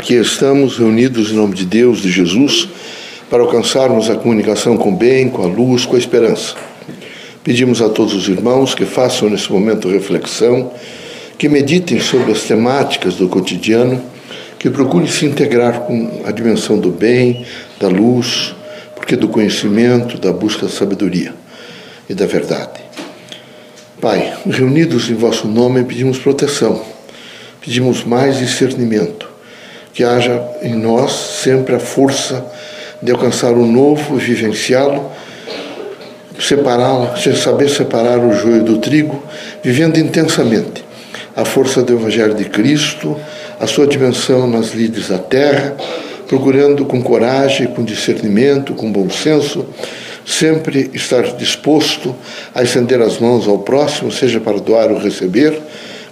aqui estamos reunidos em nome de Deus, de Jesus, para alcançarmos a comunicação com o bem, com a luz, com a esperança. Pedimos a todos os irmãos que façam nesse momento reflexão, que meditem sobre as temáticas do cotidiano, que procurem se integrar com a dimensão do bem, da luz, porque do conhecimento, da busca da sabedoria e da verdade. Pai, reunidos em vosso nome, pedimos proteção, pedimos mais discernimento, que haja em nós sempre a força de alcançar o novo vivenciá-lo, separá-lo, saber separar o joio do trigo, vivendo intensamente a força do Evangelho de Cristo, a sua dimensão nas lides da terra, procurando com coragem, com discernimento, com bom senso, sempre estar disposto a estender as mãos ao próximo, seja para doar ou receber,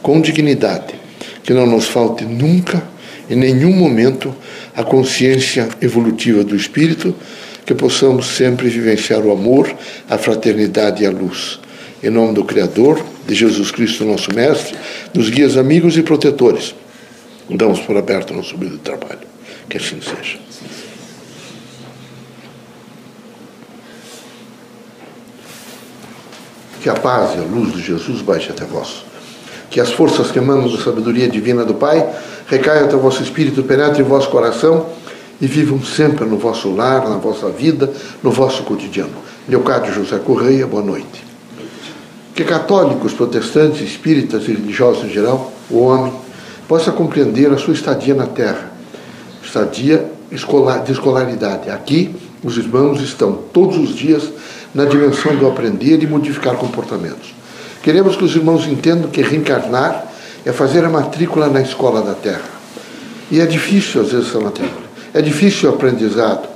com dignidade, que não nos falte nunca, em nenhum momento, a consciência evolutiva do espírito, que possamos sempre vivenciar o amor, a fraternidade e a luz. Em nome do Criador, de Jesus Cristo, nosso Mestre, dos guias amigos e protetores, damos por aberto nosso de trabalho. Que assim seja. Que a paz e a luz de Jesus baixe até vós. Que as forças que emanam da sabedoria divina do Pai recaiam até o vosso espírito, penetrem em vosso coração e vivam sempre no vosso lar, na vossa vida, no vosso cotidiano. Leocádio José Correia, boa noite. Que católicos, protestantes, espíritas e religiosos em geral, o homem, possa compreender a sua estadia na Terra, estadia escolar, de escolaridade. Aqui, os irmãos estão todos os dias na dimensão do aprender e modificar comportamentos. Queremos que os irmãos entendam que reencarnar é fazer a matrícula na escola da Terra. E é difícil, às vezes, essa matrícula. É difícil o aprendizado.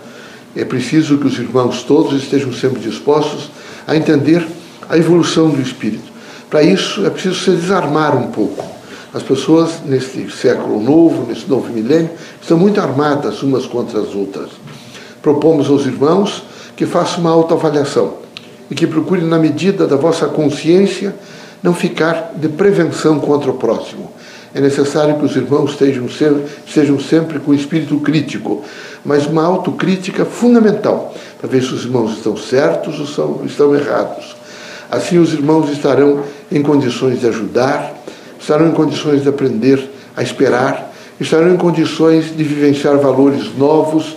É preciso que os irmãos todos estejam sempre dispostos a entender a evolução do espírito. Para isso, é preciso se desarmar um pouco. As pessoas, nesse século novo, nesse novo milênio, estão muito armadas umas contra as outras. Propomos aos irmãos que façam uma autoavaliação e que procurem, na medida da vossa consciência, não ficar de prevenção contra o próximo. É necessário que os irmãos estejam sempre, estejam sempre com espírito crítico, mas uma autocrítica fundamental, para ver se os irmãos estão certos ou são, estão errados. Assim, os irmãos estarão em condições de ajudar, estarão em condições de aprender a esperar, estarão em condições de vivenciar valores novos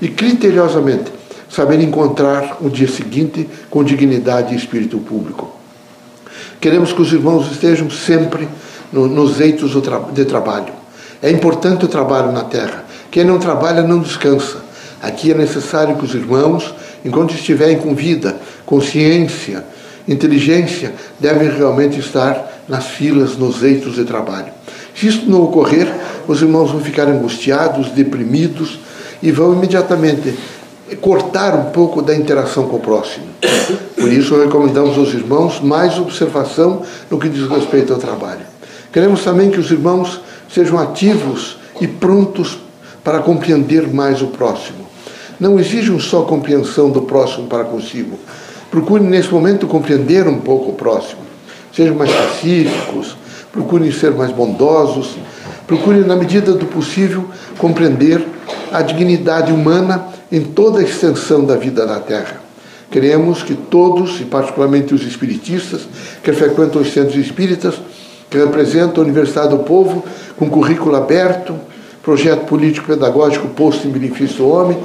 e criteriosamente saber encontrar o dia seguinte com dignidade e espírito público. Queremos que os irmãos estejam sempre no, nos eitos de trabalho. É importante o trabalho na terra. Quem não trabalha não descansa. Aqui é necessário que os irmãos, enquanto estiverem com vida, consciência, inteligência, devem realmente estar nas filas, nos eitos de trabalho. Se isso não ocorrer, os irmãos vão ficar angustiados, deprimidos e vão imediatamente cortar um pouco da interação com o próximo. Por isso, recomendamos aos irmãos mais observação no que diz respeito ao trabalho. Queremos também que os irmãos sejam ativos e prontos para compreender mais o próximo. Não exijam só compreensão do próximo para consigo. Procurem, nesse momento, compreender um pouco o próximo. Sejam mais pacíficos, procurem ser mais bondosos, procurem, na medida do possível, compreender a dignidade humana em toda a extensão da vida na Terra. Queremos que todos, e particularmente os espiritistas, que frequentam os centros espíritas, que representam a Universidade do Povo, com currículo aberto, projeto político-pedagógico posto em benefício do homem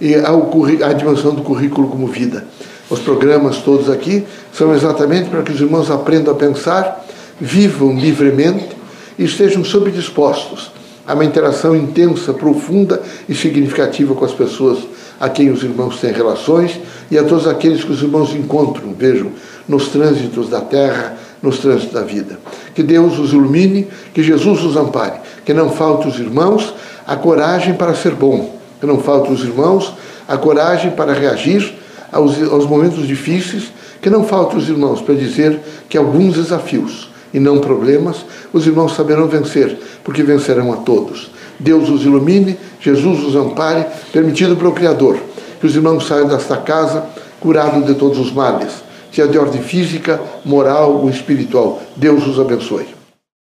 e a, dimensão do currículo como vida. Os programas todos aqui são exatamente para que os irmãos aprendam a pensar, vivam livremente e estejam subdispostos a uma interação intensa, profunda e significativa com as pessoas a quem os irmãos têm relações e a todos aqueles que os irmãos encontram, vejam, nos trânsitos da terra, nos trânsitos da vida. Que Deus os ilumine, que Jesus os ampare, que não falte os irmãos a coragem para ser bom, que não falte os irmãos a coragem para reagir aos, aos momentos difíceis, que não falte os irmãos para dizer que alguns desafios e não problemas, os irmãos saberão vencer, porque vencerão a todos. Deus os ilumine, Jesus os ampare, permitido pelo Criador, que os irmãos saiam desta casa curados de todos os males, seja de ordem física, moral ou espiritual. Deus os abençoe.